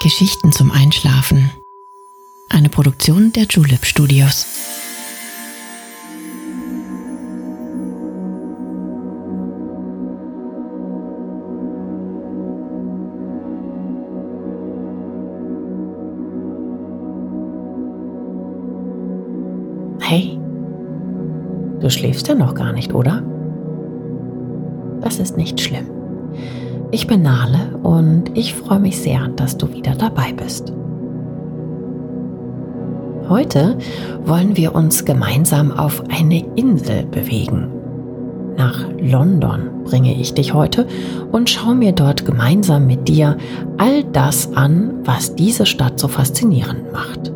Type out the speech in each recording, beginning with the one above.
Geschichten zum Einschlafen. Eine Produktion der Julep Studios. Hey, du schläfst ja noch gar nicht, oder? Das ist nicht schlimm. Ich bin Nale und ich freue mich sehr, dass du wieder dabei bist. Heute wollen wir uns gemeinsam auf eine Insel bewegen. Nach London bringe ich dich heute und schaue mir dort gemeinsam mit dir all das an, was diese Stadt so faszinierend macht.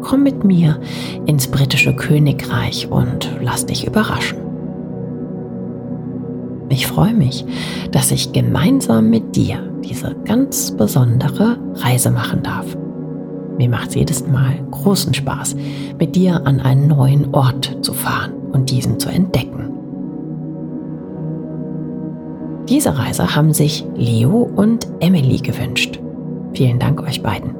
Komm mit mir ins britische Königreich und lass dich überraschen. Ich freue mich, dass ich gemeinsam mit dir diese ganz besondere Reise machen darf. Mir macht es jedes Mal großen Spaß, mit dir an einen neuen Ort zu fahren und diesen zu entdecken. Diese Reise haben sich Leo und Emily gewünscht. Vielen Dank euch beiden.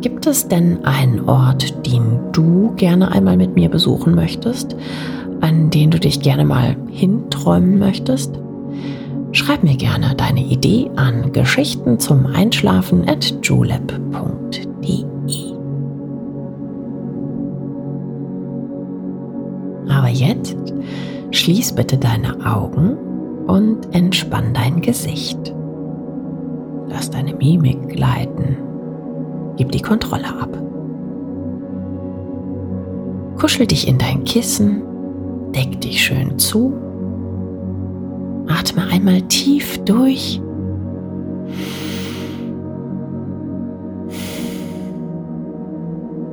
Gibt es denn einen Ort, den du gerne einmal mit mir besuchen möchtest? An den du dich gerne mal hinträumen möchtest? Schreib mir gerne deine Idee an Geschichten zum Einschlafen at julep.de. Aber jetzt schließ bitte deine Augen und entspann dein Gesicht. Lass deine Mimik gleiten. Gib die Kontrolle ab. Kuschel dich in dein Kissen Deck dich schön zu. Atme einmal tief durch.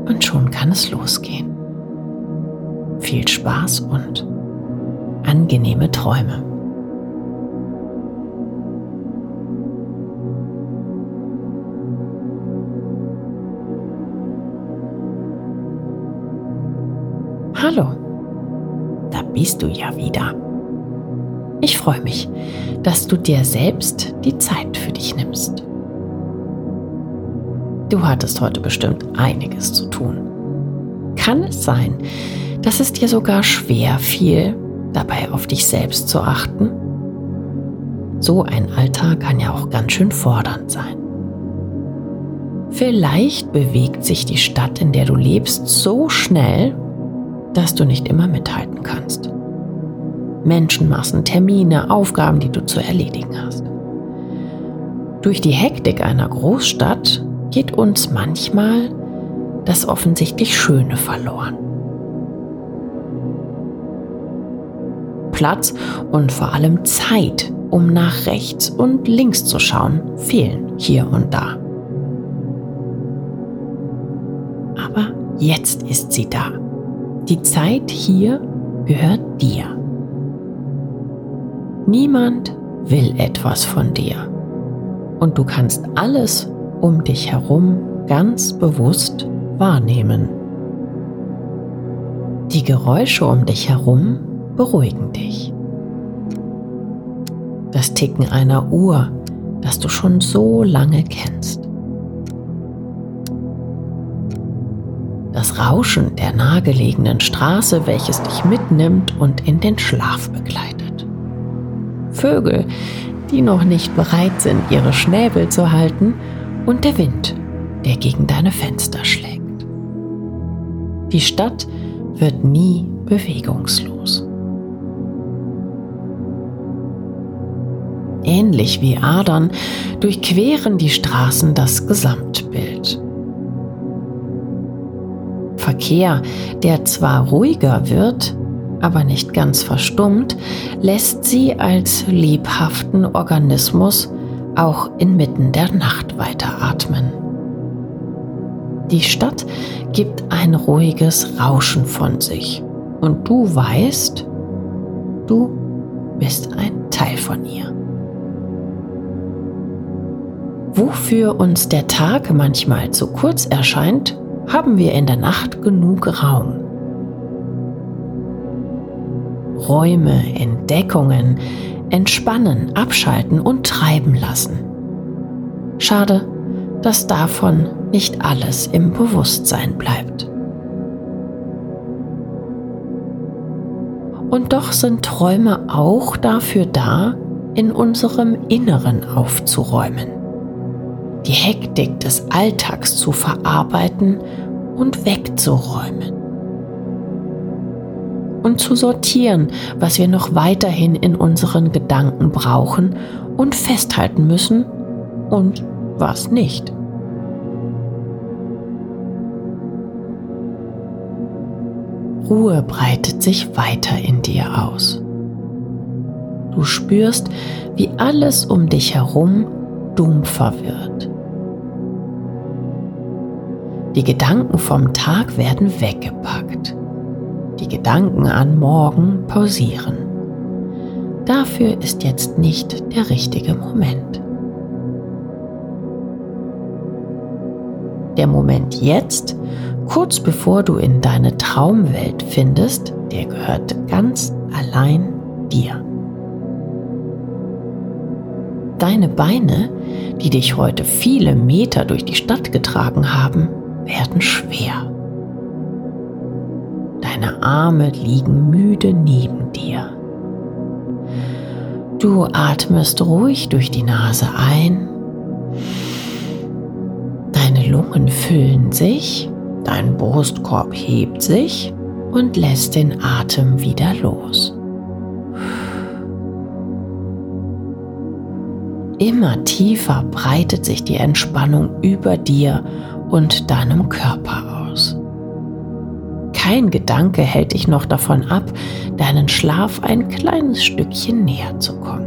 Und schon kann es losgehen. Viel Spaß und angenehme Träume. Bist du ja wieder. Ich freue mich, dass du dir selbst die Zeit für dich nimmst. Du hattest heute bestimmt einiges zu tun. Kann es sein, dass es dir sogar schwer fiel, dabei auf dich selbst zu achten? So ein Alltag kann ja auch ganz schön fordernd sein. Vielleicht bewegt sich die Stadt, in der du lebst, so schnell, dass du nicht immer mithalten kannst. Menschenmassen, Termine, Aufgaben, die du zu erledigen hast. Durch die Hektik einer Großstadt geht uns manchmal das offensichtlich Schöne verloren. Platz und vor allem Zeit, um nach rechts und links zu schauen, fehlen hier und da. Aber jetzt ist sie da. Die Zeit hier gehört dir. Niemand will etwas von dir. Und du kannst alles um dich herum ganz bewusst wahrnehmen. Die Geräusche um dich herum beruhigen dich. Das Ticken einer Uhr, das du schon so lange kennst. das Rauschen der nahegelegenen Straße, welches dich mitnimmt und in den Schlaf begleitet. Vögel, die noch nicht bereit sind, ihre Schnäbel zu halten, und der Wind, der gegen deine Fenster schlägt. Die Stadt wird nie bewegungslos. Ähnlich wie Adern durchqueren die Straßen das Gesamtbild. Verkehr, der zwar ruhiger wird, aber nicht ganz verstummt, lässt sie als lebhaften Organismus auch inmitten der Nacht weiteratmen. Die Stadt gibt ein ruhiges Rauschen von sich und du weißt, du bist ein Teil von ihr. Wofür uns der Tag manchmal zu kurz erscheint, haben wir in der Nacht genug Raum. Räume, Entdeckungen, entspannen, abschalten und treiben lassen. Schade, dass davon nicht alles im Bewusstsein bleibt. Und doch sind Träume auch dafür da, in unserem Inneren aufzuräumen, die Hektik des Alltags zu verarbeiten und wegzuräumen und zu sortieren, was wir noch weiterhin in unseren Gedanken brauchen und festhalten müssen und was nicht. Ruhe breitet sich weiter in dir aus. Du spürst, wie alles um dich herum dumpfer wird. Die Gedanken vom Tag werden weggepackt. Die Gedanken an morgen pausieren. Dafür ist jetzt nicht der richtige Moment. Der Moment jetzt, kurz bevor du in deine Traumwelt findest, der gehört ganz allein dir. Deine Beine, die dich heute viele Meter durch die Stadt getragen haben, werden schwer. Deine Arme liegen müde neben dir. Du atmest ruhig durch die Nase ein Lungen füllen sich, dein Brustkorb hebt sich und lässt den Atem wieder los. Immer tiefer breitet sich die Entspannung über dir und deinem Körper aus. Kein Gedanke hält dich noch davon ab, deinen Schlaf ein kleines Stückchen näher zu kommen.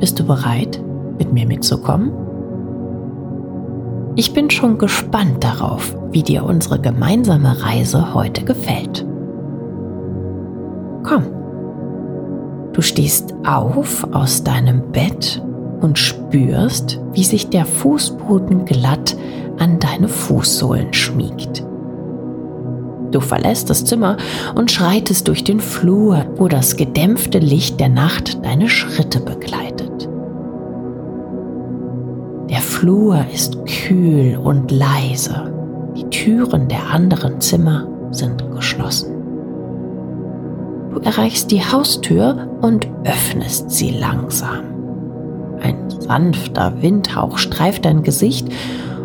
Bist du bereit, mit mir mitzukommen? Ich bin schon gespannt darauf, wie dir unsere gemeinsame Reise heute gefällt. Komm, du stehst auf aus deinem Bett und spürst, wie sich der Fußboden glatt an deine Fußsohlen schmiegt. Du verlässt das Zimmer und schreitest durch den Flur, wo das gedämpfte Licht der Nacht deine Schritte begleitet. Der Flur ist kühl und leise. Die Türen der anderen Zimmer sind geschlossen. Du erreichst die Haustür und öffnest sie langsam. Ein sanfter Windhauch streift dein Gesicht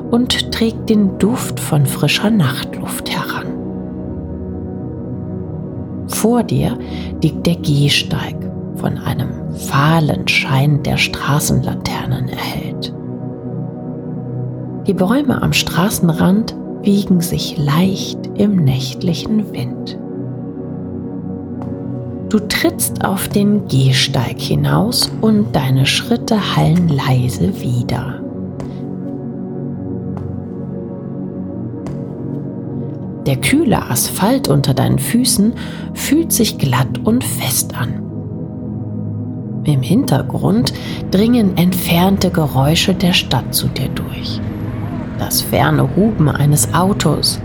und trägt den Duft von frischer Nachtluft heran. Vor dir liegt der Gehsteig, von einem fahlen Schein der Straßenlaternen erhellt. Die Bäume am Straßenrand wiegen sich leicht im nächtlichen Wind. Du trittst auf den Gehsteig hinaus und deine Schritte hallen leise wieder. Der kühle Asphalt unter deinen Füßen fühlt sich glatt und fest an. Im Hintergrund dringen entfernte Geräusche der Stadt zu dir durch das ferne Huben eines Autos,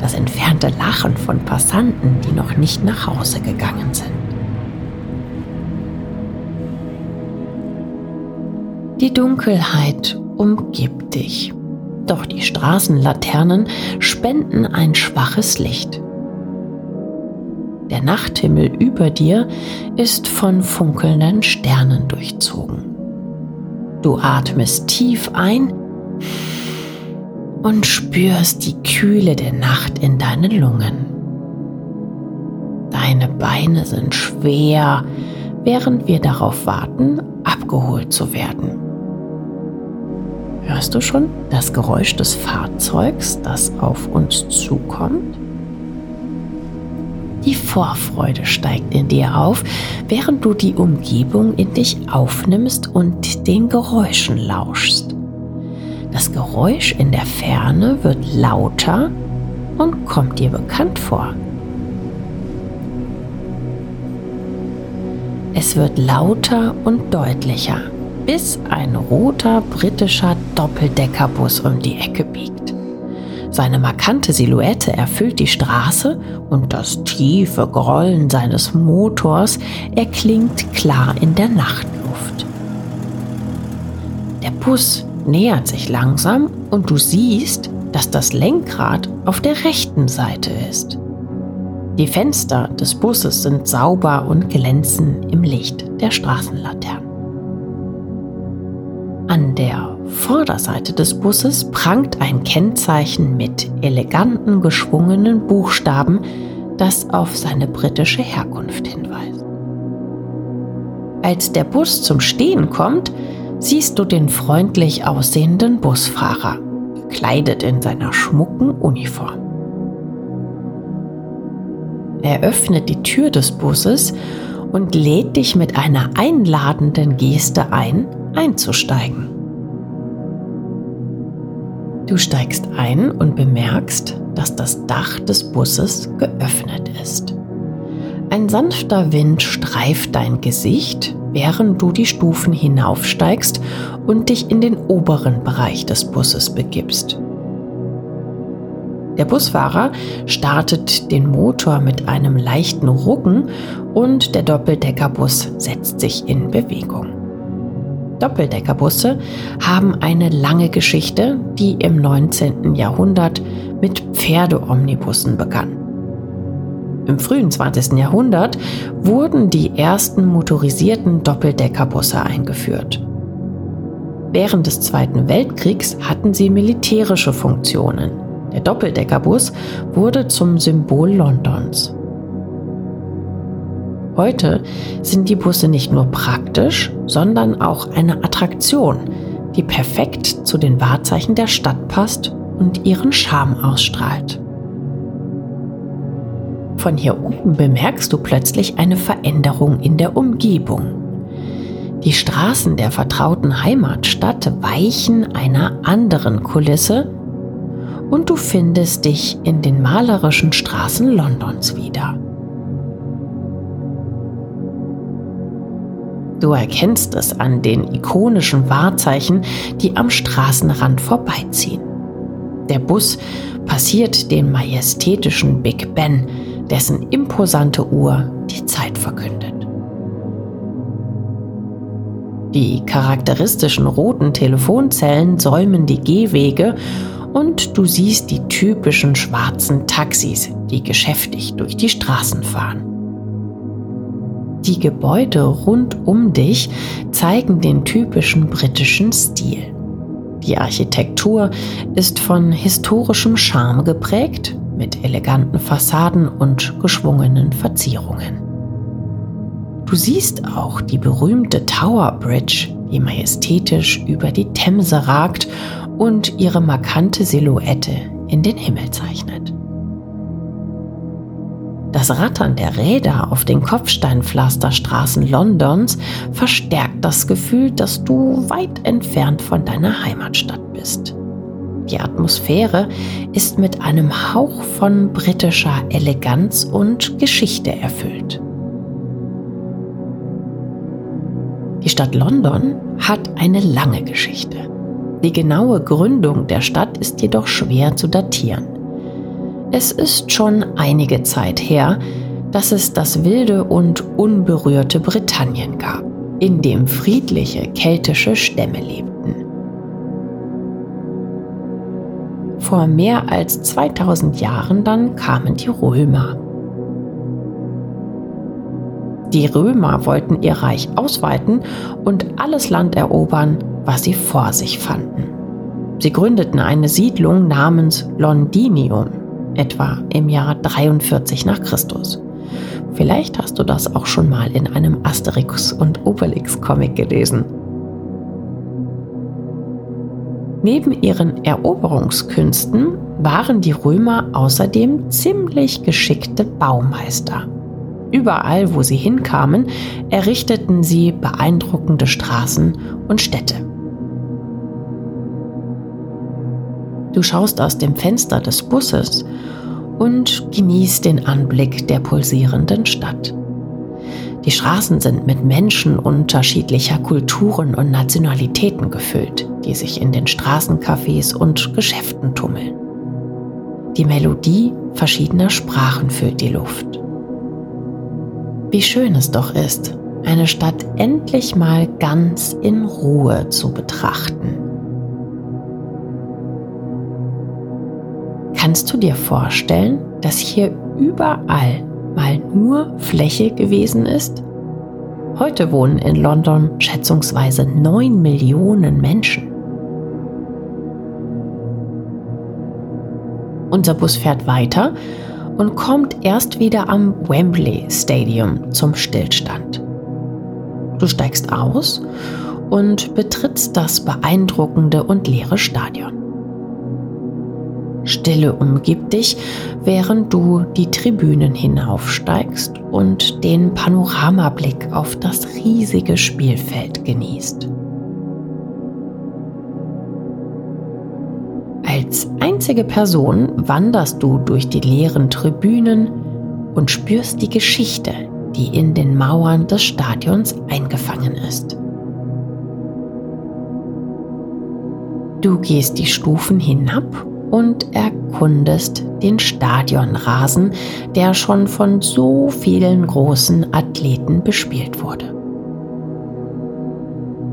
das entfernte Lachen von Passanten, die noch nicht nach Hause gegangen sind. Die Dunkelheit umgibt dich, doch die Straßenlaternen spenden ein schwaches Licht. Der Nachthimmel über dir ist von funkelnden Sternen durchzogen. Du atmest tief ein und spürst die Kühle der Nacht in deinen Lungen. Deine Beine sind schwer, während wir darauf warten, abgeholt zu werden. Hörst du schon das Geräusch des Fahrzeugs, das auf uns zukommt? Die Vorfreude steigt in dir auf, während du die Umgebung in dich aufnimmst und den Geräuschen lauschst. Das Geräusch in der Ferne wird lauter und kommt dir bekannt vor. Es wird lauter und deutlicher, bis ein roter britischer Doppeldeckerbus um die Ecke biegt. Seine markante Silhouette erfüllt die Straße und das tiefe Grollen seines Motors erklingt klar in der Nachtluft. Der Bus nähert sich langsam und du siehst, dass das Lenkrad auf der rechten Seite ist. Die Fenster des Busses sind sauber und glänzen im Licht der Straßenlaternen. An der Vorderseite des Busses prangt ein Kennzeichen mit eleganten geschwungenen Buchstaben, das auf seine britische Herkunft hinweist. Als der Bus zum Stehen kommt, siehst du den freundlich aussehenden Busfahrer, gekleidet in seiner schmucken Uniform. Er öffnet die Tür des Busses und lädt dich mit einer einladenden Geste ein, einzusteigen. Du steigst ein und bemerkst, dass das Dach des Busses geöffnet ist. Ein sanfter Wind streift dein Gesicht, während du die Stufen hinaufsteigst und dich in den oberen Bereich des Busses begibst. Der Busfahrer startet den Motor mit einem leichten Rucken und der Doppeldeckerbus setzt sich in Bewegung. Doppeldeckerbusse haben eine lange Geschichte, die im 19. Jahrhundert mit Pferdeomnibussen begann. Im frühen 20. Jahrhundert wurden die ersten motorisierten Doppeldeckerbusse eingeführt. Während des Zweiten Weltkriegs hatten sie militärische Funktionen. Der Doppeldeckerbus wurde zum Symbol Londons. Heute sind die Busse nicht nur praktisch, sondern auch eine Attraktion, die perfekt zu den Wahrzeichen der Stadt passt und ihren Charme ausstrahlt. Von hier oben bemerkst du plötzlich eine Veränderung in der Umgebung. Die Straßen der vertrauten Heimatstadt weichen einer anderen Kulisse und du findest dich in den malerischen Straßen Londons wieder. Du erkennst es an den ikonischen Wahrzeichen, die am Straßenrand vorbeiziehen. Der Bus passiert den majestätischen Big Ben, dessen imposante Uhr die Zeit verkündet. Die charakteristischen roten Telefonzellen säumen die Gehwege und du siehst die typischen schwarzen Taxis, die geschäftig durch die Straßen fahren. Die Gebäude rund um dich zeigen den typischen britischen Stil. Die Architektur ist von historischem Charme geprägt, mit eleganten Fassaden und geschwungenen Verzierungen. Du siehst auch die berühmte Tower Bridge, die majestätisch über die Themse ragt und ihre markante Silhouette in den Himmel zeichnet. Das Rattern der Räder auf den Kopfsteinpflasterstraßen Londons verstärkt das Gefühl, dass du weit entfernt von deiner Heimatstadt bist. Die Atmosphäre ist mit einem Hauch von britischer Eleganz und Geschichte erfüllt. Die Stadt London hat eine lange Geschichte. Die genaue Gründung der Stadt ist jedoch schwer zu datieren. Es ist schon einige Zeit her, dass es das wilde und unberührte Britannien gab, in dem friedliche keltische Stämme lebten. Vor mehr als 2000 Jahren dann kamen die Römer. Die Römer wollten ihr Reich ausweiten und alles Land erobern, was sie vor sich fanden. Sie gründeten eine Siedlung namens Londinium, etwa im Jahr 43 nach Christus. Vielleicht hast du das auch schon mal in einem Asterix und Obelix Comic gelesen. Neben ihren Eroberungskünsten waren die Römer außerdem ziemlich geschickte Baumeister. Überall, wo sie hinkamen, errichteten sie beeindruckende Straßen und Städte. Du schaust aus dem Fenster des Busses und genießt den Anblick der pulsierenden Stadt. Die Straßen sind mit Menschen unterschiedlicher Kulturen und Nationalitäten gefüllt, die sich in den Straßencafés und Geschäften tummeln. Die Melodie verschiedener Sprachen füllt die Luft. Wie schön es doch ist, eine Stadt endlich mal ganz in Ruhe zu betrachten. Kannst du dir vorstellen, dass hier überall mal nur Fläche gewesen ist? Heute wohnen in London schätzungsweise 9 Millionen Menschen. Unser Bus fährt weiter und kommt erst wieder am Wembley Stadium zum Stillstand. Du steigst aus und betrittst das beeindruckende und leere Stadion. Stille umgibt dich, während du die Tribünen hinaufsteigst und den Panoramablick auf das riesige Spielfeld genießt. Als einzige Person wanderst du durch die leeren Tribünen und spürst die Geschichte, die in den Mauern des Stadions eingefangen ist. Du gehst die Stufen hinab und erkundest den Stadionrasen, der schon von so vielen großen Athleten bespielt wurde.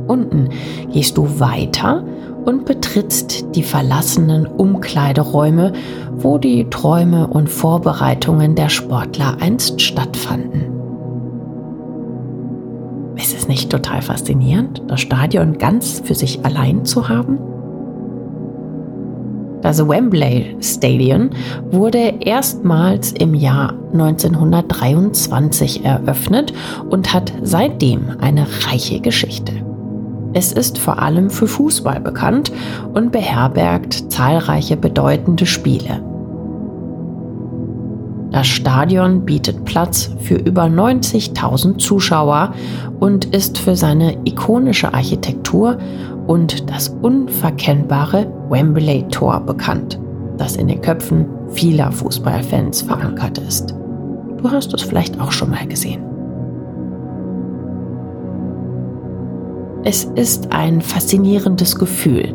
Unten gehst du weiter und betrittst die verlassenen Umkleideräume, wo die Träume und Vorbereitungen der Sportler einst stattfanden. Ist es nicht total faszinierend, das Stadion ganz für sich allein zu haben? Das Wembley Stadion wurde erstmals im Jahr 1923 eröffnet und hat seitdem eine reiche Geschichte. Es ist vor allem für Fußball bekannt und beherbergt zahlreiche bedeutende Spiele. Das Stadion bietet Platz für über 90.000 Zuschauer und ist für seine ikonische Architektur und das unverkennbare Wembley Tor bekannt, das in den Köpfen vieler Fußballfans verankert ist. Du hast es vielleicht auch schon mal gesehen. Es ist ein faszinierendes Gefühl,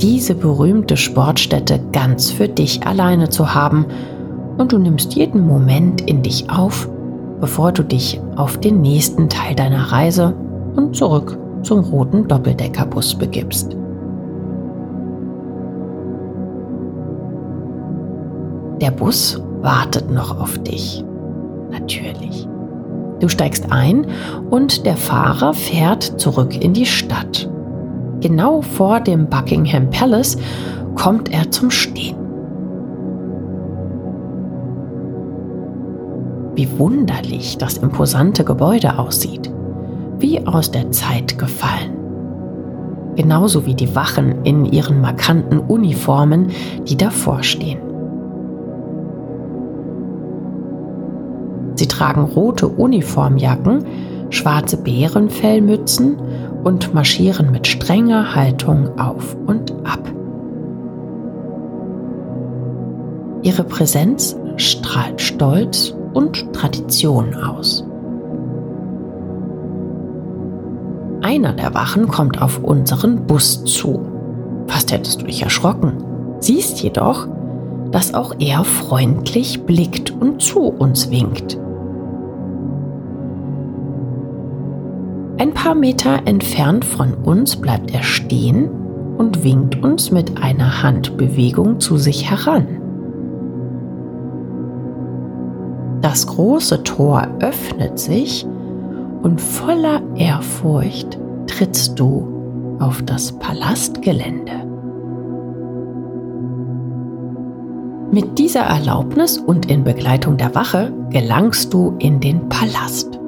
diese berühmte Sportstätte ganz für dich alleine zu haben und du nimmst jeden Moment in dich auf, bevor du dich auf den nächsten Teil deiner Reise und zurück zum roten Doppeldeckerbus begibst. Der Bus wartet noch auf dich. Natürlich. Du steigst ein und der Fahrer fährt zurück in die Stadt. Genau vor dem Buckingham Palace kommt er zum Stehen. Wie wunderlich das imposante Gebäude aussieht. Wie aus der Zeit gefallen. Genauso wie die Wachen in ihren markanten Uniformen, die davor stehen. Sie tragen rote Uniformjacken, schwarze Bärenfellmützen und marschieren mit strenger Haltung auf und ab. Ihre Präsenz strahlt Stolz und Tradition aus. Einer der Wachen kommt auf unseren Bus zu. Fast hättest du dich erschrocken. Siehst jedoch, dass auch er freundlich blickt und zu uns winkt. Ein paar Meter entfernt von uns bleibt er stehen und winkt uns mit einer Handbewegung zu sich heran. Das große Tor öffnet sich und voller Ehrfurcht trittst du auf das Palastgelände. Mit dieser Erlaubnis und in Begleitung der Wache gelangst du in den Palast.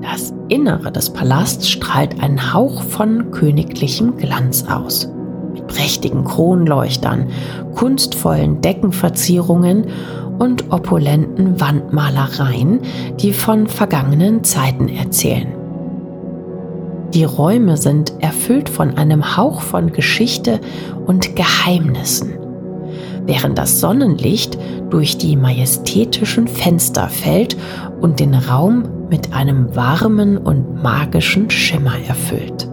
Das Innere des Palasts strahlt einen Hauch von königlichem Glanz aus. Mit prächtigen Kronleuchtern, kunstvollen Deckenverzierungen und opulenten Wandmalereien, die von vergangenen Zeiten erzählen. Die Räume sind erfüllt von einem Hauch von Geschichte und Geheimnissen, während das Sonnenlicht durch die majestätischen Fenster fällt und den Raum mit einem warmen und magischen Schimmer erfüllt.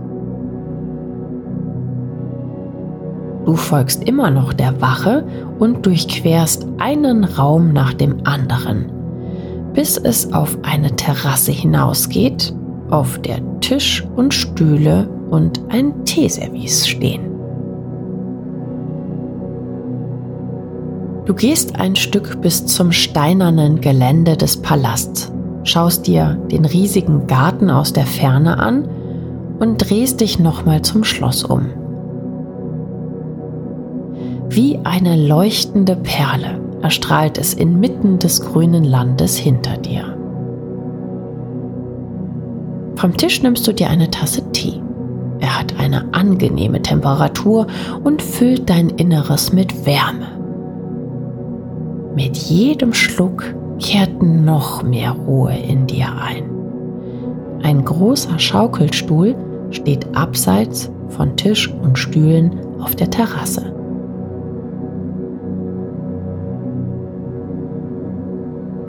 Du folgst immer noch der Wache und durchquerst einen Raum nach dem anderen, bis es auf eine Terrasse hinausgeht, auf der Tisch und Stühle und ein Teeservice stehen. Du gehst ein Stück bis zum steinernen Gelände des Palasts, schaust dir den riesigen Garten aus der Ferne an und drehst dich nochmal zum Schloss um. Wie eine leuchtende Perle erstrahlt es inmitten des grünen Landes hinter dir. Vom Tisch nimmst du dir eine Tasse Tee. Er hat eine angenehme Temperatur und füllt dein Inneres mit Wärme. Mit jedem Schluck kehrt noch mehr Ruhe in dir ein. Ein großer Schaukelstuhl steht abseits von Tisch und Stühlen auf der Terrasse.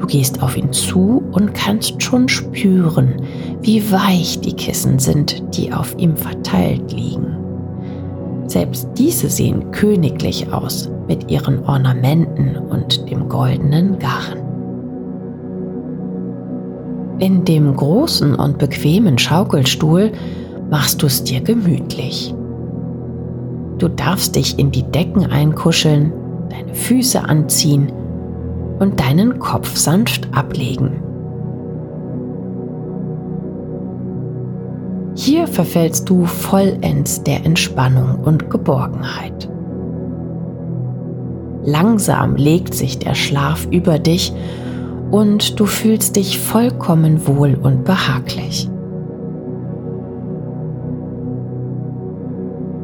Du gehst auf ihn zu und kannst schon spüren, wie weich die Kissen sind, die auf ihm verteilt liegen. Selbst diese sehen königlich aus mit ihren Ornamenten und dem goldenen Garn. In dem großen und bequemen Schaukelstuhl machst du es dir gemütlich. Du darfst dich in die Decken einkuscheln, deine Füße anziehen und deinen Kopf sanft ablegen. Hier verfällst du vollends der Entspannung und Geborgenheit. Langsam legt sich der Schlaf über dich und du fühlst dich vollkommen wohl und behaglich.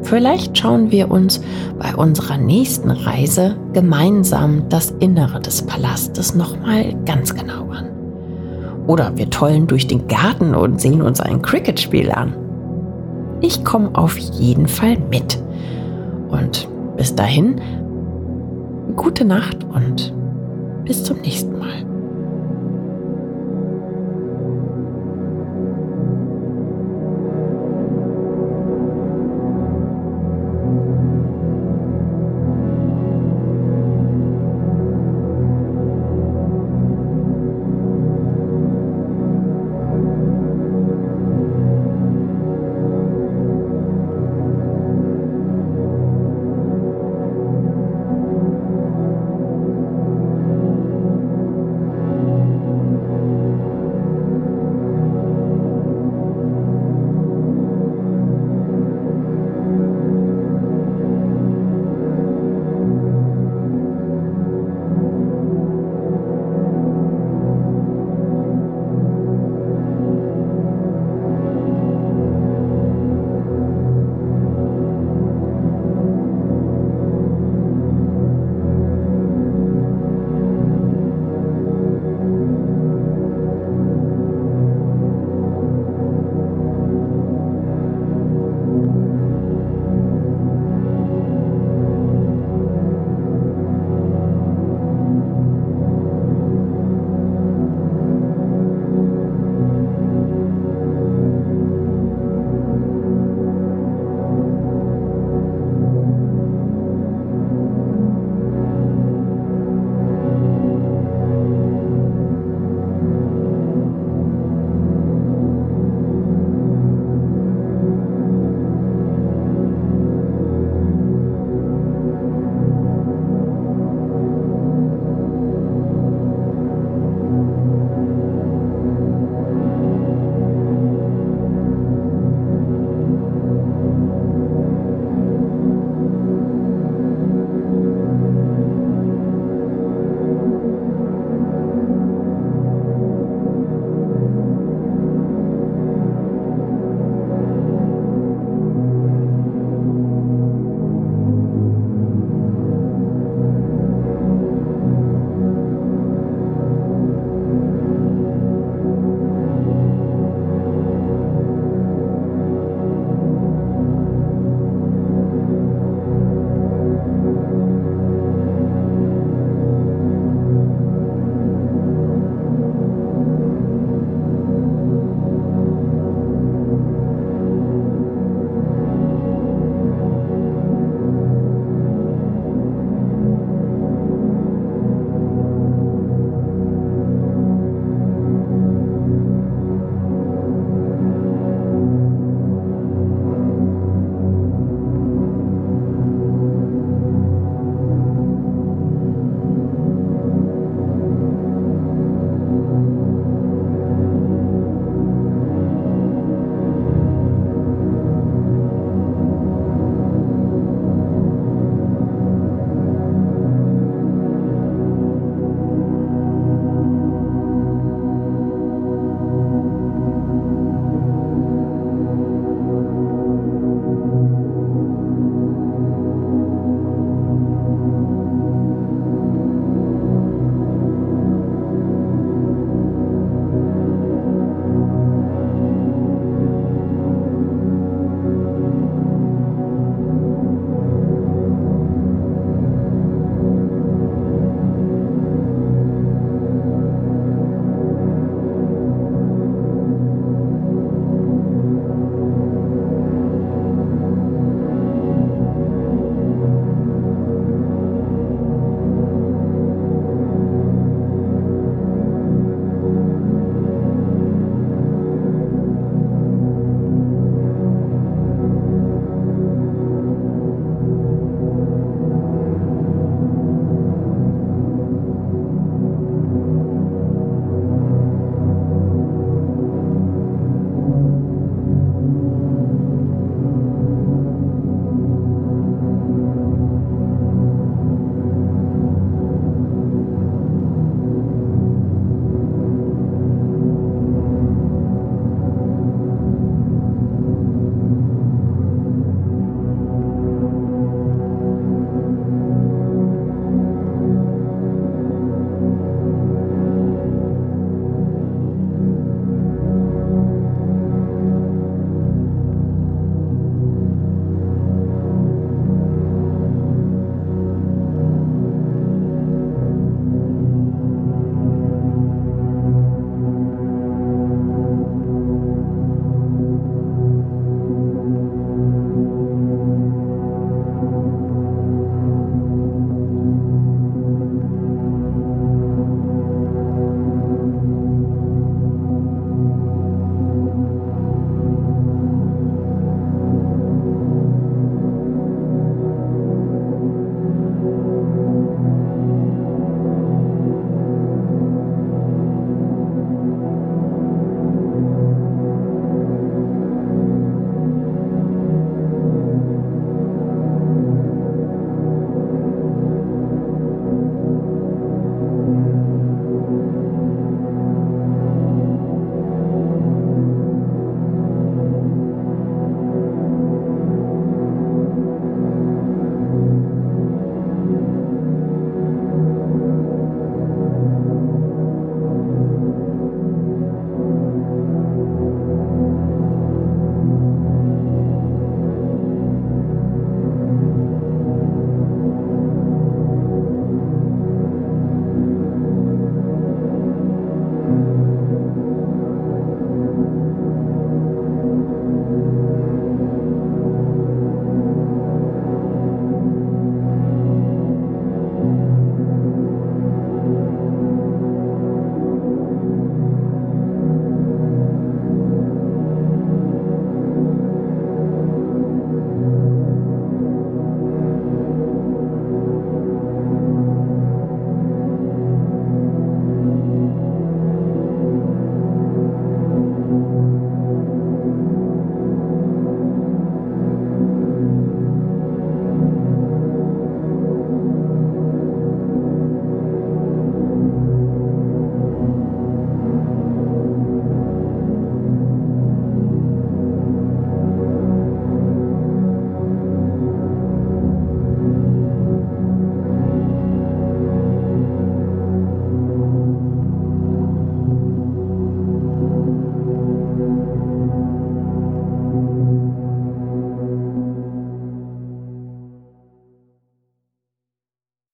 Vielleicht schauen wir uns bei unserer nächsten Reise gemeinsam das Innere des Palastes nochmal ganz genau an. Oder wir tollen durch den Garten und sehen uns ein Cricket-Spiel an. Ich komme auf jeden Fall mit. Und bis dahin, gute Nacht und bis zum nächsten Mal.